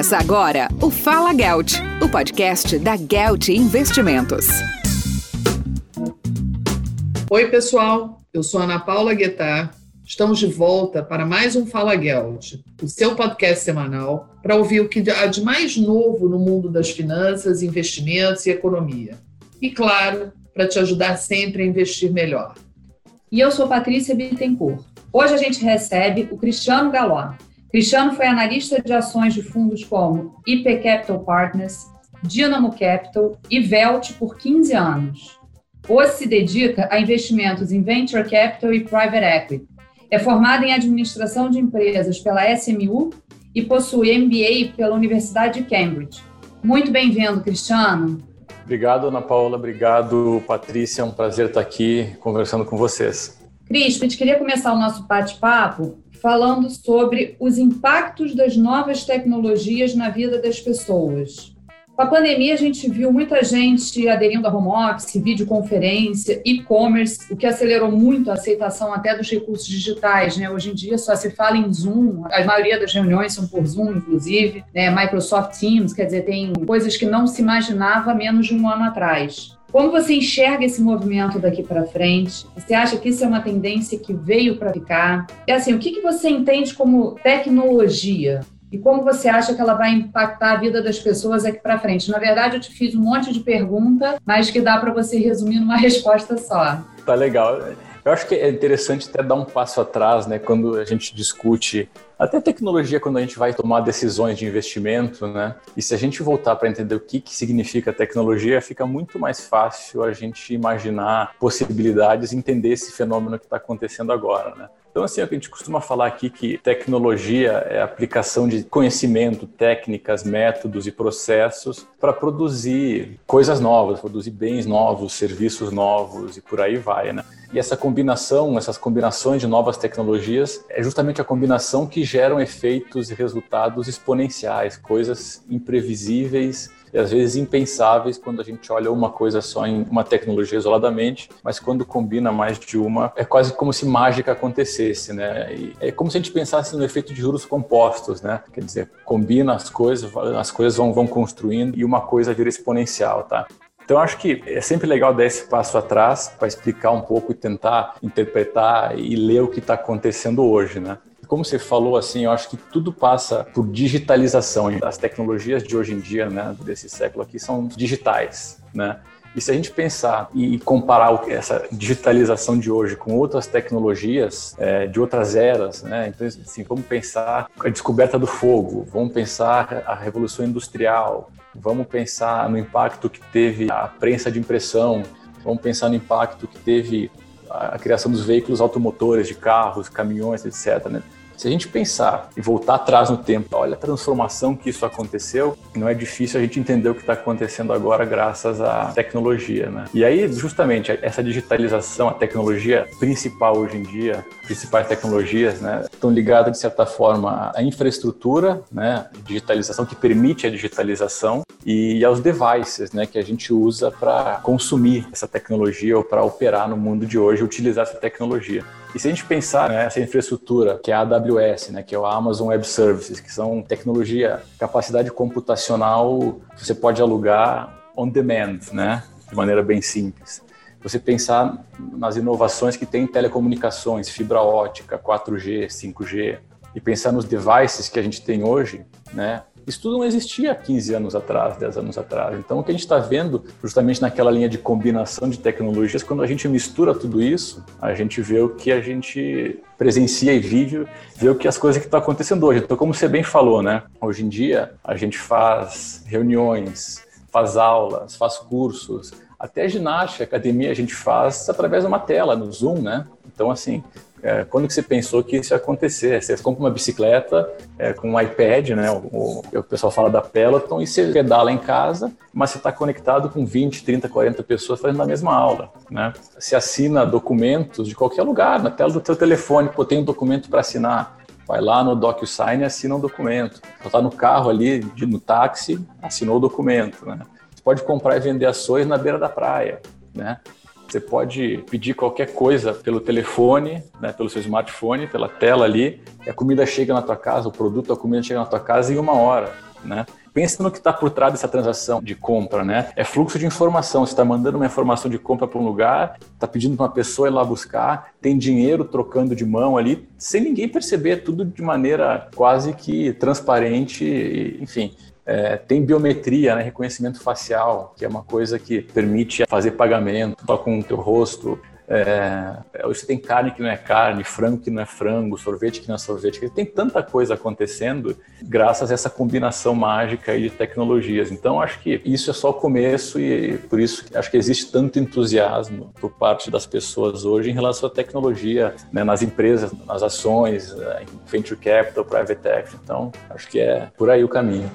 Começa agora o Fala Gelt, o podcast da Gelt Investimentos. Oi, pessoal. Eu sou Ana Paula Guetar. Estamos de volta para mais um Fala Gelt, o seu podcast semanal para ouvir o que há de mais novo no mundo das finanças, investimentos e economia. E, claro, para te ajudar sempre a investir melhor. E eu sou Patrícia Bittencourt. Hoje a gente recebe o Cristiano Galó. Cristiano foi analista de ações de fundos como IP Capital Partners, Dynamo Capital e Velt por 15 anos. Hoje se dedica a investimentos em Venture Capital e Private Equity. É formado em administração de empresas pela SMU e possui MBA pela Universidade de Cambridge. Muito bem-vindo, Cristiano. Obrigado, Ana Paula. Obrigado, Patrícia. É um prazer estar aqui conversando com vocês. Cris, a gente queria começar o nosso bate-papo falando sobre os impactos das novas tecnologias na vida das pessoas. Com a pandemia, a gente viu muita gente aderindo a home office, videoconferência, e-commerce, o que acelerou muito a aceitação até dos recursos digitais. Né? Hoje em dia só se fala em Zoom, a maioria das reuniões são por Zoom, inclusive, né? Microsoft Teams, quer dizer, tem coisas que não se imaginava menos de um ano atrás. Como você enxerga esse movimento daqui para frente? Você acha que isso é uma tendência que veio para ficar? E assim, o que, que você entende como tecnologia? E como você acha que ela vai impactar a vida das pessoas aqui para frente? Na verdade, eu te fiz um monte de pergunta, mas que dá para você resumir numa resposta só. Tá legal. Eu acho que é interessante até dar um passo atrás, né, quando a gente discute até tecnologia, quando a gente vai tomar decisões de investimento, né? E se a gente voltar para entender o que, que significa tecnologia, fica muito mais fácil a gente imaginar possibilidades, entender esse fenômeno que está acontecendo agora, né? Então, assim, a gente costuma falar aqui que tecnologia é aplicação de conhecimento, técnicas, métodos e processos para produzir coisas novas, produzir bens novos, serviços novos e por aí vai, né? E essa combinação, essas combinações de novas tecnologias é justamente a combinação que geram efeitos e resultados exponenciais, coisas imprevisíveis e às vezes impensáveis quando a gente olha uma coisa só em uma tecnologia isoladamente, mas quando combina mais de uma, é quase como se mágica acontecesse, né? E é como se a gente pensasse no efeito de juros compostos, né? Quer dizer, combina as coisas, as coisas vão, vão construindo e uma coisa vira exponencial, tá? Então, acho que é sempre legal dar esse passo atrás para explicar um pouco e tentar interpretar e ler o que está acontecendo hoje, né? Como você falou, assim, eu acho que tudo passa por digitalização. As tecnologias de hoje em dia, né, desse século aqui, são digitais, né? E se a gente pensar e comparar essa digitalização de hoje com outras tecnologias é, de outras eras, né? Então, assim, vamos pensar a descoberta do fogo, vamos pensar a revolução industrial, vamos pensar no impacto que teve a prensa de impressão, vamos pensar no impacto que teve a criação dos veículos automotores, de carros, caminhões, etc. Né? Se a gente pensar e voltar atrás no tempo, olha a transformação que isso aconteceu, não é difícil a gente entender o que está acontecendo agora graças à tecnologia, né? E aí, justamente, essa digitalização, a tecnologia principal hoje em dia, principais tecnologias, né, estão ligadas, de certa forma, à infraestrutura, né, digitalização que permite a digitalização e aos devices, né, que a gente usa para consumir essa tecnologia ou para operar no mundo de hoje, utilizar essa tecnologia. E se a gente pensar nessa infraestrutura, que é a AWS, né, que é o Amazon Web Services, que são tecnologia, capacidade computacional que você pode alugar on demand, né, de maneira bem simples. Você pensar nas inovações que tem em telecomunicações, fibra ótica, 4G, 5G, e pensar nos devices que a gente tem hoje, né, isso tudo não existia 15 anos atrás, 10 anos atrás. Então, o que a gente está vendo, justamente naquela linha de combinação de tecnologias, quando a gente mistura tudo isso, a gente vê o que a gente presencia e vive, vê o que as coisas que estão acontecendo hoje. Então, como você bem falou, né? Hoje em dia, a gente faz reuniões, faz aulas, faz cursos, até ginástica, academia a gente faz através de uma tela, no Zoom, né? Então, assim, é, quando que você pensou que isso ia acontecer? Você compra uma bicicleta é, com um iPad, né? O, o, pessoal fala da Peloton, e você pedala em casa, mas você está conectado com 20, 30, 40 pessoas fazendo a mesma aula, né? Você assina documentos de qualquer lugar, na tela do teu telefone, pô, tem um documento para assinar, vai lá no DocuSign e assina um documento. Está no carro ali, no táxi, assinou o documento, né? Você pode comprar e vender ações na beira da praia, né? Você pode pedir qualquer coisa pelo telefone, né, pelo seu smartphone, pela tela ali, e a comida chega na tua casa, o produto, a comida chega na tua casa em uma hora. né? Pensa no que está por trás dessa transação de compra, né? É fluxo de informação. Você está mandando uma informação de compra para um lugar, está pedindo para uma pessoa ir lá buscar, tem dinheiro trocando de mão ali, sem ninguém perceber, tudo de maneira quase que transparente, enfim. É, tem biometria, né, reconhecimento facial, que é uma coisa que permite fazer pagamento só com o teu rosto. É, você tem carne que não é carne, frango que não é frango, sorvete que não é sorvete. Tem tanta coisa acontecendo graças a essa combinação mágica de tecnologias. Então, acho que isso é só o começo e por isso acho que existe tanto entusiasmo por parte das pessoas hoje em relação à tecnologia, né, nas empresas, nas ações, é, em venture capital, private equity. Então, acho que é por aí o caminho.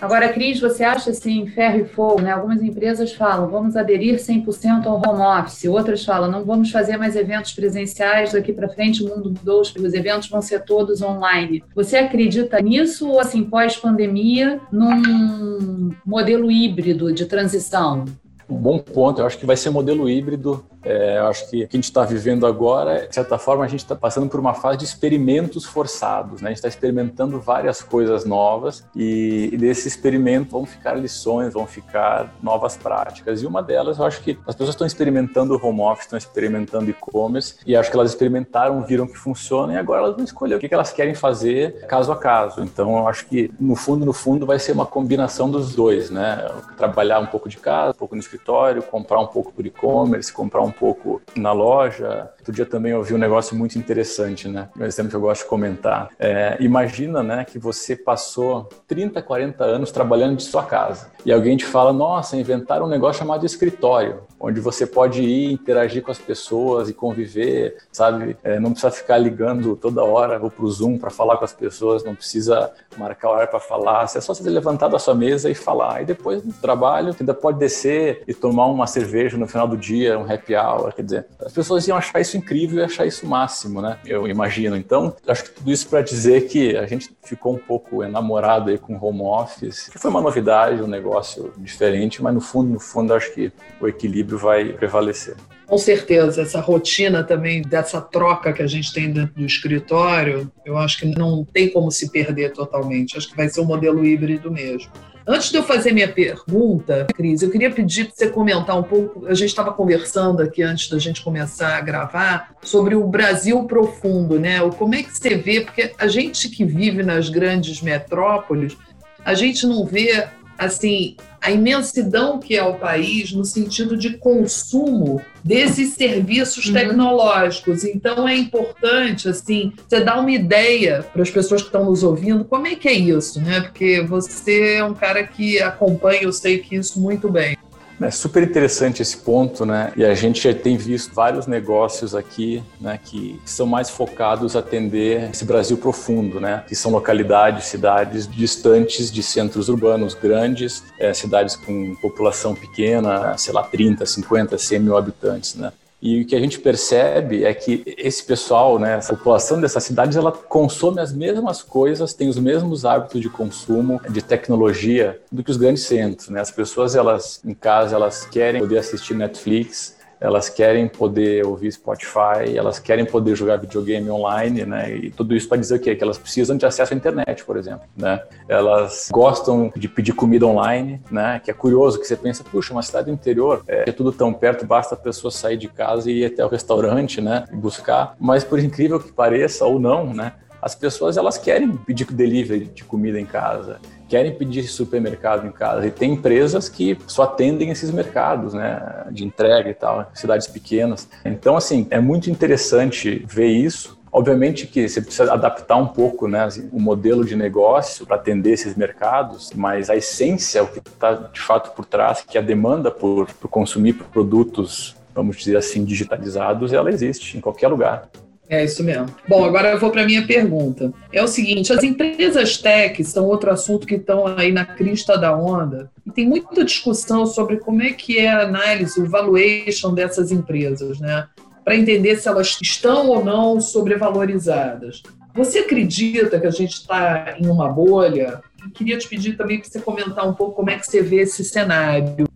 Agora, Cris, você acha assim, ferro e fogo, né? Algumas empresas falam, vamos aderir 100% ao home office, outras falam, não vamos fazer mais eventos presenciais, daqui para frente o mundo mudou, os eventos vão ser todos online. Você acredita nisso ou, assim, pós-pandemia, num modelo híbrido de transição? Um bom ponto, eu acho que vai ser modelo híbrido é, acho que o que a gente está vivendo agora, de certa forma, a gente está passando por uma fase de experimentos forçados. Né? A gente está experimentando várias coisas novas e, e desse experimento vão ficar lições, vão ficar novas práticas. E uma delas, eu acho que as pessoas estão experimentando home office, estão experimentando e-commerce e acho que elas experimentaram, viram que funciona e agora elas vão escolher o que elas querem fazer caso a caso. Então, eu acho que no fundo, no fundo, vai ser uma combinação dos dois, né? Trabalhar um pouco de casa, um pouco no escritório, comprar um pouco por e-commerce, comprar um pouco na loja. Outro dia também ouvi um negócio muito interessante, né? Um exemplo que eu gosto de comentar. É, imagina, né, que você passou 30, 40 anos trabalhando de sua casa e alguém te fala, nossa, inventaram um negócio chamado escritório, onde você pode ir interagir com as pessoas e conviver, sabe? É, não precisa ficar ligando toda hora ou pro Zoom para falar com as pessoas, não precisa marcar hora para falar, é só você levantar da sua mesa e falar. E depois do trabalho, ainda pode descer e tomar uma cerveja no final do dia, um happy hour, quer dizer, as pessoas iam achar isso incrível e achar isso máximo, né? Eu imagino. Então, acho que tudo isso para dizer que a gente ficou um pouco enamorado aí com home office, que foi uma novidade, um negócio diferente, mas no fundo, no fundo, acho que o equilíbrio vai prevalecer. Com certeza, essa rotina também dessa troca que a gente tem dentro do escritório, eu acho que não tem como se perder totalmente. Acho que vai ser um modelo híbrido mesmo. Antes de eu fazer minha pergunta, Cris, eu queria pedir para você comentar um pouco. A gente estava conversando aqui antes da gente começar a gravar sobre o Brasil profundo, né? Como é que você vê? Porque a gente que vive nas grandes metrópoles, a gente não vê assim a imensidão que é o país no sentido de consumo desses serviços uhum. tecnológicos. Então é importante assim, você dar uma ideia para as pessoas que estão nos ouvindo, como é que é isso, né? Porque você é um cara que acompanha, eu sei que isso muito bem. É super interessante esse ponto, né? E a gente já tem visto vários negócios aqui, né, que são mais focados a atender esse Brasil profundo, né? Que são localidades, cidades distantes de centros urbanos grandes, é, cidades com população pequena, sei lá, 30, 50, 100 mil habitantes, né? E o que a gente percebe é que esse pessoal, né, essa população dessas cidades, ela consome as mesmas coisas, tem os mesmos hábitos de consumo, de tecnologia do que os grandes centros. Né? As pessoas, elas em casa, elas querem poder assistir Netflix, elas querem poder ouvir Spotify, elas querem poder jogar videogame online, né? E tudo isso para dizer o quê? Que elas precisam de acesso à internet, por exemplo, né? Elas gostam de pedir comida online, né? Que é curioso que você pensa, puxa, uma cidade interior é, é tudo tão perto, basta a pessoa sair de casa e ir até o restaurante, né? E buscar. Mas por incrível que pareça ou não, né? As pessoas elas querem pedir delivery de comida em casa querem pedir supermercado em casa. E tem empresas que só atendem esses mercados, né, de entrega e tal, cidades pequenas. Então, assim, é muito interessante ver isso. Obviamente que você precisa adaptar um pouco né, assim, o modelo de negócio para atender esses mercados, mas a essência, o que está de fato por trás, que é a demanda por, por consumir produtos, vamos dizer assim, digitalizados, ela existe em qualquer lugar. É isso mesmo. Bom, agora eu vou para a minha pergunta. É o seguinte: as empresas tech são outro assunto que estão aí na crista da onda. E tem muita discussão sobre como é que é a análise, o valuation dessas empresas, né? Para entender se elas estão ou não sobrevalorizadas. Você acredita que a gente está em uma bolha? Eu queria te pedir também para você comentar um pouco como é que você vê esse cenário.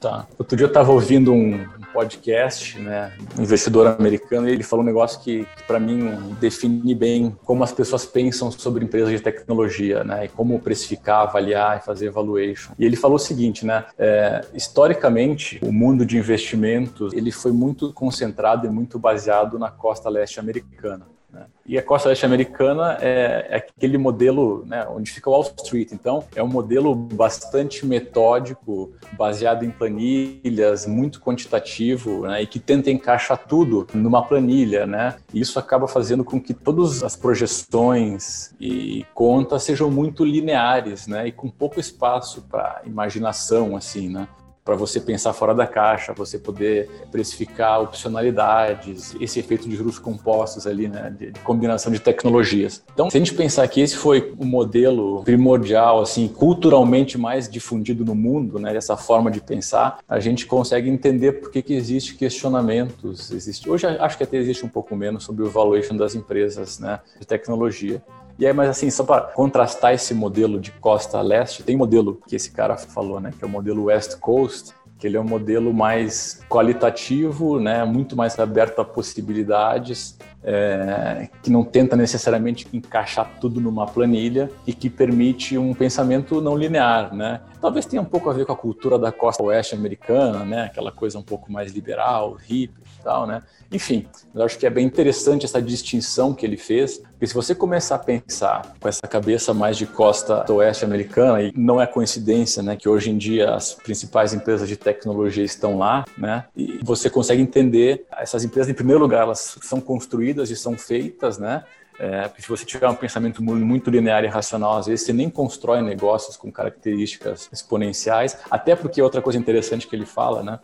Tá. Outro dia eu estava ouvindo um podcast, né, investidor americano, e ele falou um negócio que, que para mim define bem como as pessoas pensam sobre empresas de tecnologia, né, e como precificar, avaliar e fazer valuation. E ele falou o seguinte, né, é, historicamente o mundo de investimentos ele foi muito concentrado e muito baseado na costa leste americana. Né? E a costa leste americana é, é aquele modelo né, onde fica Wall Street. Então, é um modelo bastante metódico, baseado em planilhas, muito quantitativo né, e que tenta encaixar tudo numa planilha. Né? E isso acaba fazendo com que todas as projeções e contas sejam muito lineares né, e com pouco espaço para imaginação. assim, né? Para você pensar fora da caixa, você poder precificar opcionalidades, esse efeito de juros compostos ali, né, de, de, combinação de tecnologias. Então, se a gente pensar que esse foi o modelo primordial, assim, culturalmente mais difundido no mundo, né, dessa forma de pensar, a gente consegue entender por que, que existe questionamentos, existe, hoje acho que até existe um pouco menos sobre o valuation das empresas, né, de tecnologia. E aí, mas assim, só para contrastar esse modelo de costa leste, tem modelo que esse cara falou, né, que é o modelo West Coast, que ele é um modelo mais qualitativo, né, muito mais aberto a possibilidades, é, que não tenta necessariamente encaixar tudo numa planilha e que permite um pensamento não linear, né? Talvez tenha um pouco a ver com a cultura da costa oeste americana, né? Aquela coisa um pouco mais liberal, hippie e tal, né? Enfim, eu acho que é bem interessante essa distinção que ele fez, porque se você começar a pensar com essa cabeça mais de costa oeste americana, e não é coincidência, né, que hoje em dia as principais empresas de tecnologia estão lá, né? E você consegue entender essas empresas, em primeiro lugar, elas são construídas e são feitas, né? É, se você tiver um pensamento muito linear e racional, às vezes você nem constrói negócios com características exponenciais, até porque outra coisa interessante que ele fala, né?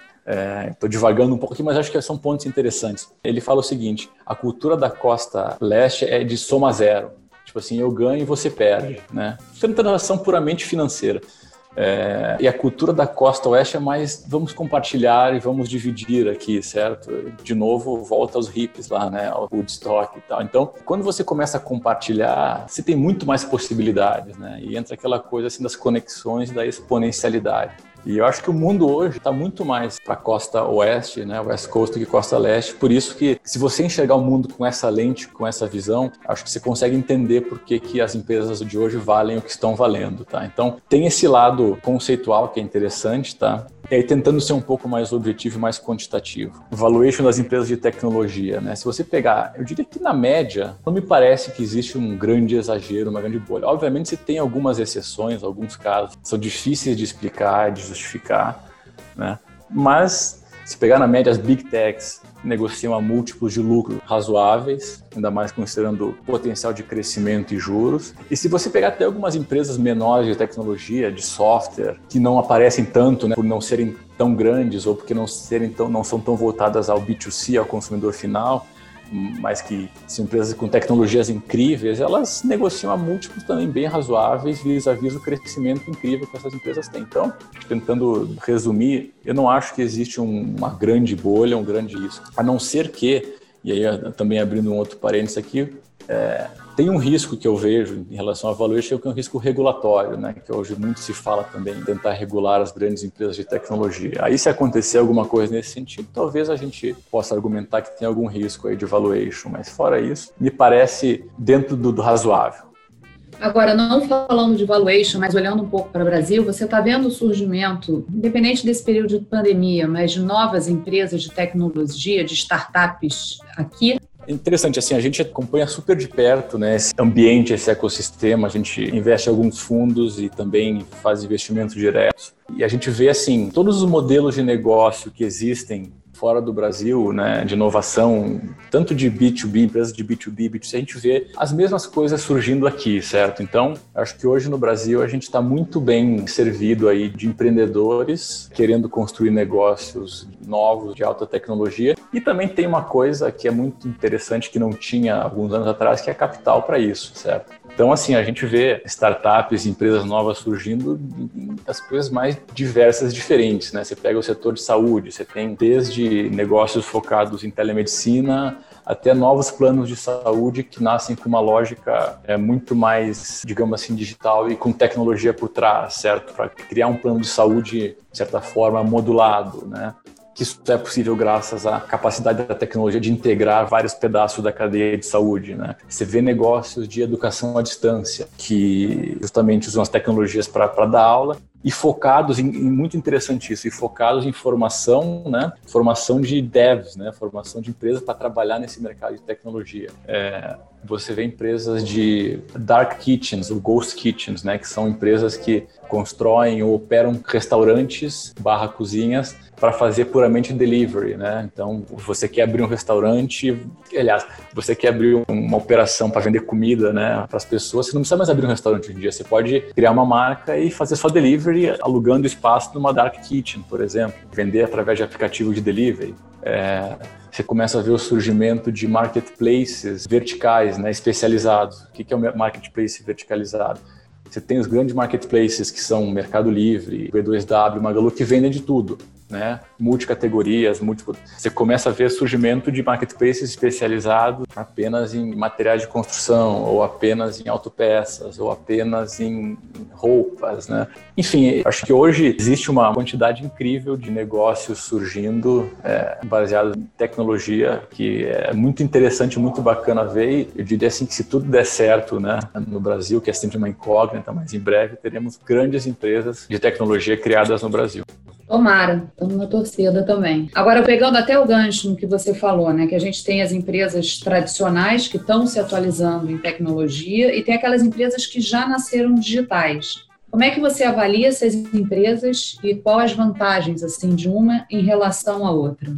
Estou é, divagando um pouco aqui, mas acho que são pontos interessantes. Ele fala o seguinte: a cultura da costa leste é de soma zero. Tipo assim, eu ganho e você perde, né? Isso é uma transação puramente financeira. É, e a cultura da costa oeste é mais vamos compartilhar e vamos dividir aqui, certo? De novo, volta aos hippies lá, né? Ao Woodstock e tal. Então, quando você começa a compartilhar, você tem muito mais possibilidades, né? E entra aquela coisa assim das conexões da exponencialidade. E eu acho que o mundo hoje está muito mais para a costa oeste, né, West Coast, que costa leste. Por isso que, se você enxergar o mundo com essa lente, com essa visão, acho que você consegue entender por que, que as empresas de hoje valem o que estão valendo, tá? Então, tem esse lado conceitual que é interessante, tá? E aí tentando ser um pouco mais objetivo e mais quantitativo. Valuation das empresas de tecnologia, né? Se você pegar, eu diria que na média, não me parece que existe um grande exagero, uma grande bolha. Obviamente você tem algumas exceções, alguns casos são difíceis de explicar, de justificar, né? Mas se pegar na média as big techs negociam a múltiplos de lucro razoáveis, ainda mais considerando o potencial de crescimento e juros. E se você pegar até algumas empresas menores de tecnologia, de software, que não aparecem tanto, né, por não serem tão grandes ou porque não serem tão, não são tão voltadas ao B2C, ao consumidor final, mas que são empresas com tecnologias incríveis, elas negociam a múltiplos também bem razoáveis vis-à-vis o crescimento incrível que essas empresas têm. Então, tentando resumir, eu não acho que existe um, uma grande bolha, um grande risco, a não ser que, e aí também abrindo um outro parênteses aqui, é, tem um risco que eu vejo em relação à valuation, que é um risco regulatório, né? que hoje muito se fala também, tentar regular as grandes empresas de tecnologia. Aí se acontecer alguma coisa nesse sentido, talvez a gente possa argumentar que tem algum risco aí de valuation, mas fora isso, me parece dentro do, do razoável. Agora, não falando de valuation, mas olhando um pouco para o Brasil, você está vendo o surgimento, independente desse período de pandemia, mas de novas empresas de tecnologia, de startups aqui? Interessante, assim, a gente acompanha super de perto né, esse ambiente, esse ecossistema, a gente investe alguns fundos e também faz investimentos diretos. E a gente vê, assim, todos os modelos de negócio que existem fora do Brasil, né, de inovação, tanto de B2B, empresas de B2B, B2C, a gente vê as mesmas coisas surgindo aqui, certo? Então, acho que hoje no Brasil a gente está muito bem servido aí de empreendedores querendo construir negócios novos de alta tecnologia e também tem uma coisa que é muito interessante que não tinha alguns anos atrás, que é capital para isso, certo? Então, assim, a gente vê startups, empresas novas surgindo as coisas mais diversas, diferentes, né? Você pega o setor de saúde, você tem desde negócios focados em telemedicina até novos planos de saúde que nascem com uma lógica é, muito mais, digamos assim, digital e com tecnologia por trás, certo? Para criar um plano de saúde, de certa forma, modulado, né? Que isso é possível graças à capacidade da tecnologia de integrar vários pedaços da cadeia de saúde. Né? Você vê negócios de educação à distância, que justamente usam as tecnologias para dar aula, e focados em, em, muito interessante isso, e focados em formação, né? Formação de devs, né? Formação de empresas para trabalhar nesse mercado de tecnologia. É, você vê empresas de dark kitchens, ou ghost kitchens, né? Que são empresas que constroem ou operam restaurantes barra cozinhas para fazer puramente delivery, né? Então, você quer abrir um restaurante, aliás, você quer abrir uma operação para vender comida, né, para as pessoas, você não precisa mais abrir um restaurante hoje em dia, você pode criar uma marca e fazer só delivery alugando espaço numa dark kitchen, por exemplo, vender através de aplicativo de delivery. É, você começa a ver o surgimento de marketplaces verticais, né, especializados. O que é um marketplace verticalizado? Você tem os grandes marketplaces que são Mercado Livre, B2W, Magalu, que vendem de tudo né? Multicategorias. Você começa a ver surgimento de marketplaces especializados apenas em materiais de construção, ou apenas em autopeças, ou apenas em roupas, né? Enfim, acho que hoje existe uma quantidade incrível de negócios surgindo é, baseado em tecnologia que é muito interessante, muito bacana ver. E eu diria assim que se tudo der certo, né, no Brasil, que é sempre uma incógnita, mas em breve teremos grandes empresas de tecnologia criadas no Brasil. Tomara, estamos na torcida também. Agora, pegando até o gancho no que você falou, né, que a gente tem as empresas tradicionais que estão se atualizando em tecnologia e tem aquelas empresas que já nasceram digitais. Como é que você avalia essas empresas e quais as vantagens assim de uma em relação à outra?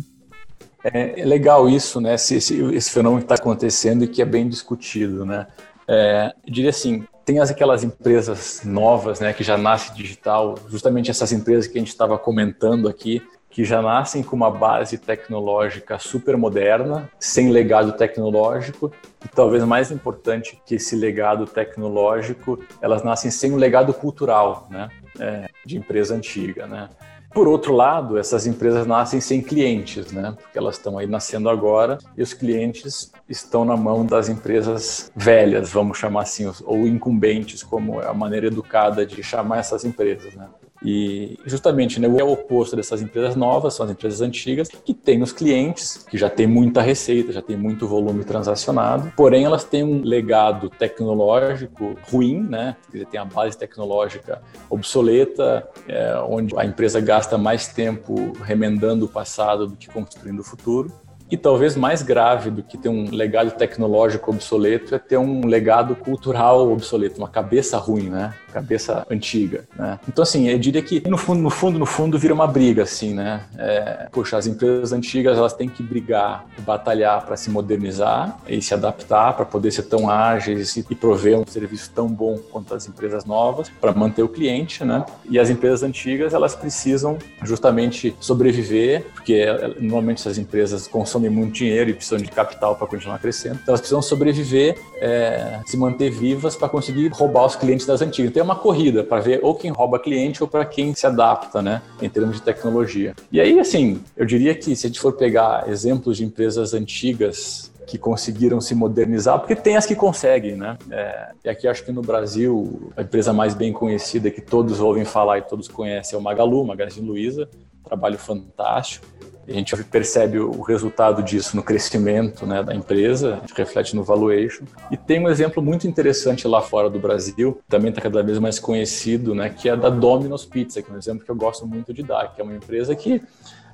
É, é legal isso, né? Esse, esse, esse fenômeno que está acontecendo e que é bem discutido, né? É, diria assim, tem aquelas empresas novas, né, que já nascem digital, justamente essas empresas que a gente estava comentando aqui, que já nascem com uma base tecnológica super moderna, sem legado tecnológico, e talvez mais importante que esse legado tecnológico, elas nascem sem um legado cultural, né, é, de empresa antiga, né. Por outro lado, essas empresas nascem sem clientes, né? Porque elas estão aí nascendo agora e os clientes estão na mão das empresas velhas, vamos chamar assim, ou incumbentes, como é a maneira educada de chamar essas empresas, né? E justamente né, o oposto dessas empresas novas são as empresas antigas que têm os clientes, que já têm muita receita, já têm muito volume transacionado, porém elas têm um legado tecnológico ruim, né? Tem a base tecnológica obsoleta, é, onde a empresa gasta mais tempo remendando o passado do que construindo o futuro. E talvez mais grave do que ter um legado tecnológico obsoleto é ter um legado cultural obsoleto, uma cabeça ruim, né? Cabeça antiga, né? Então, assim, eu diria que no fundo, no fundo, no fundo, vira uma briga, assim, né? É, poxa, as empresas antigas, elas têm que brigar, batalhar para se modernizar e se adaptar para poder ser tão ágeis e, prover um serviço tão bom quanto as empresas novas para manter o cliente, né? E as empresas antigas, elas precisam justamente sobreviver, porque é, normalmente essas empresas consomem muito dinheiro e precisam de capital para continuar crescendo. Então elas precisam sobreviver, é, se manter vivas para conseguir roubar os clientes das antigas. É uma corrida para ver ou quem rouba cliente ou para quem se adapta, né, em termos de tecnologia. E aí, assim, eu diria que se a gente for pegar exemplos de empresas antigas que conseguiram se modernizar, porque tem as que conseguem, né? É, e aqui acho que no Brasil, a empresa mais bem conhecida que todos ouvem falar e todos conhecem é o Magalu, Magazine Luiza, trabalho fantástico. A gente percebe o resultado disso no crescimento né, da empresa, reflete no valuation. E tem um exemplo muito interessante lá fora do Brasil, também está cada vez mais conhecido, né, que é da Domino's Pizza, que é um exemplo que eu gosto muito de dar, que é uma empresa que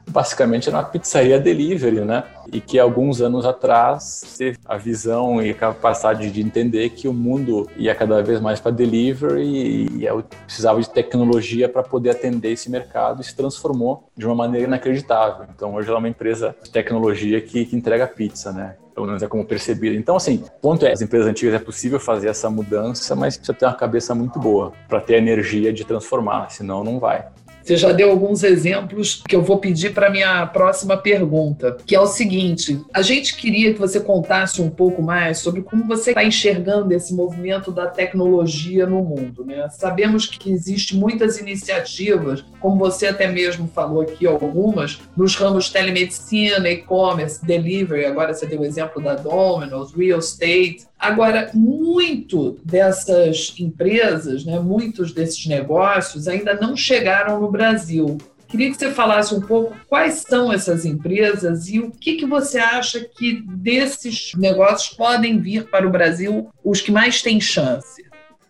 basicamente era uma pizzaria delivery, né? E que alguns anos atrás teve a visão e a capacidade de entender que o mundo ia cada vez mais para delivery e precisava de tecnologia para poder atender esse mercado e se transformou de uma maneira inacreditável. Então hoje ela é uma empresa de tecnologia que, que entrega pizza, né? pelo menos é como percebido. Então, assim, ponto é, as empresas antigas é possível fazer essa mudança, mas precisa ter uma cabeça muito boa para ter a energia de transformar, senão não vai. Você já deu alguns exemplos que eu vou pedir para minha próxima pergunta, que é o seguinte: a gente queria que você contasse um pouco mais sobre como você está enxergando esse movimento da tecnologia no mundo. Né? Sabemos que existe muitas iniciativas, como você até mesmo falou aqui algumas, nos ramos telemedicina, e-commerce, delivery. Agora você deu o exemplo da Domino's, real estate. Agora, muito dessas empresas, né, muitos desses negócios ainda não chegaram no Brasil. Queria que você falasse um pouco quais são essas empresas e o que, que você acha que desses negócios podem vir para o Brasil os que mais têm chance.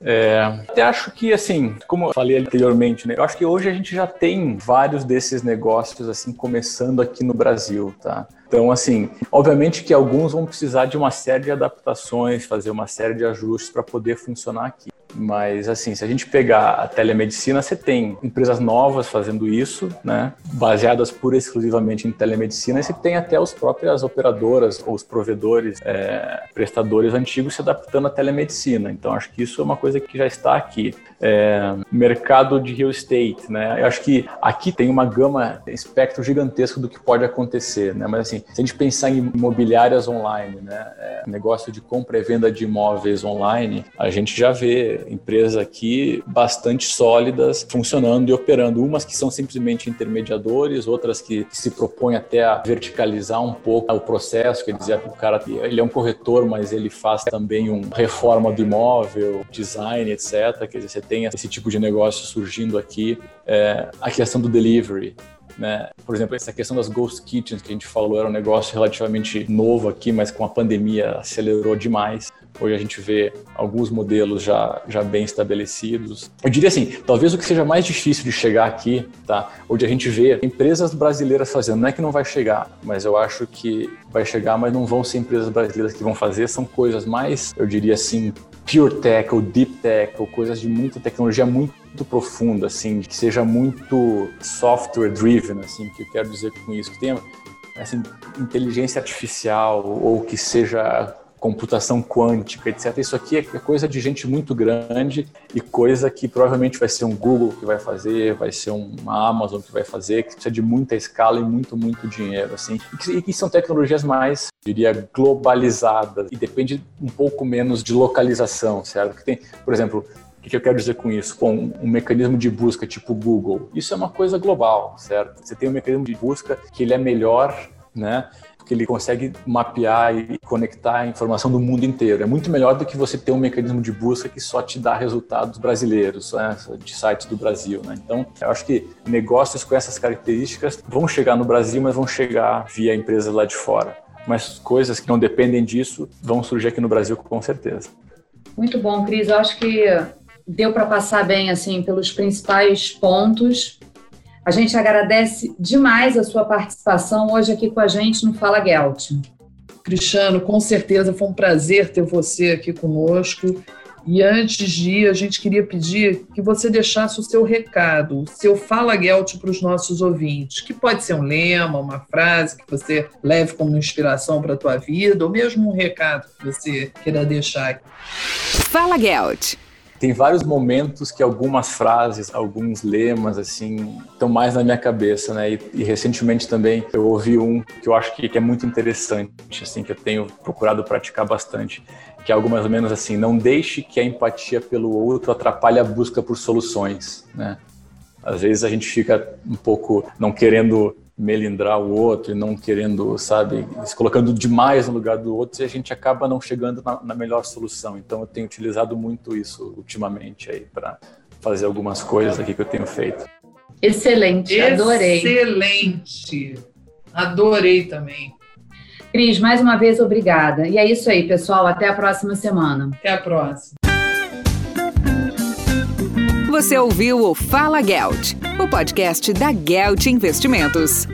É, até acho que, assim, como eu falei anteriormente, né, eu acho que hoje a gente já tem vários desses negócios, assim, começando aqui no Brasil, tá? Então, assim, obviamente que alguns vão precisar de uma série de adaptações, fazer uma série de ajustes para poder funcionar aqui. Mas, assim, se a gente pegar a telemedicina, você tem empresas novas fazendo isso, né? Baseadas pura e exclusivamente em telemedicina, e você tem até as próprias operadoras ou os provedores, é, prestadores antigos se adaptando à telemedicina. Então, acho que isso é uma coisa que já está aqui. É, mercado de real estate, né? Eu acho que aqui tem uma gama, espectro gigantesco do que pode acontecer, né? Mas, assim, se a gente pensar em imobiliárias online, né? É, negócio de compra e venda de imóveis online, a gente já vê empresas aqui bastante sólidas funcionando e operando. Umas que são simplesmente intermediadores, outras que se propõem até a verticalizar um pouco o processo, quer dizer, o cara ele é um corretor, mas ele faz também um reforma do imóvel, design, etc. Quer dizer, você tem esse tipo de negócio surgindo aqui. É, a questão do delivery, né? Por exemplo, essa questão das ghost kitchens que a gente falou era um negócio relativamente novo aqui, mas com a pandemia acelerou demais. Hoje a gente vê alguns modelos já, já bem estabelecidos. Eu diria assim, talvez o que seja mais difícil de chegar aqui, tá? Onde a gente vê empresas brasileiras fazendo, não é que não vai chegar, mas eu acho que vai chegar, mas não vão ser empresas brasileiras que vão fazer, são coisas mais, eu diria assim, pure tech ou deep tech ou coisas de muita tecnologia muito profunda, assim, que seja muito software driven, assim, que eu quero dizer com isso, que tenha assim, inteligência artificial ou que seja computação quântica, etc. Isso aqui é coisa de gente muito grande e coisa que provavelmente vai ser um Google que vai fazer, vai ser uma Amazon que vai fazer, que precisa de muita escala e muito, muito dinheiro, assim. E que são tecnologias mais, diria, globalizadas e depende um pouco menos de localização, certo? Que tem, por exemplo, o que eu quero dizer com isso? Com um mecanismo de busca tipo Google. Isso é uma coisa global, certo? Você tem um mecanismo de busca que ele é melhor, né? Porque ele consegue mapear e conectar a informação do mundo inteiro. É muito melhor do que você ter um mecanismo de busca que só te dá resultados brasileiros, né, de sites do Brasil. Né? Então, eu acho que negócios com essas características vão chegar no Brasil, mas vão chegar via empresas lá de fora. Mas coisas que não dependem disso vão surgir aqui no Brasil com certeza. Muito bom, Cris. Eu acho que deu para passar bem assim pelos principais pontos a gente agradece demais a sua participação hoje aqui com a gente no Fala Gelt. Cristiano, com certeza foi um prazer ter você aqui conosco. E antes de ir, a gente queria pedir que você deixasse o seu recado, o seu Fala Gelt para os nossos ouvintes, que pode ser um lema, uma frase que você leve como inspiração para a tua vida, ou mesmo um recado que você queira deixar. Fala Gelt tem vários momentos que algumas frases, alguns lemas, assim, estão mais na minha cabeça, né? E, e, recentemente também eu ouvi um que eu acho que, que, é muito interessante, assim, que eu tenho procurado praticar bastante, que é algo mais ou menos assim: não deixe que a empatia pelo outro atrapalhe a busca por soluções, né? Às vezes a gente fica um pouco não querendo melindrar o outro e não querendo, sabe, se colocando demais no lugar do outro e a gente acaba não chegando na, na melhor solução. Então eu tenho utilizado muito isso ultimamente aí para fazer algumas coisas aqui que eu tenho feito. Excelente, adorei. Excelente. Adorei também. Cris, mais uma vez obrigada. E é isso aí, pessoal, até a próxima semana. Até a próxima. Você ouviu o Fala Gelt, o podcast da Gelt Investimentos.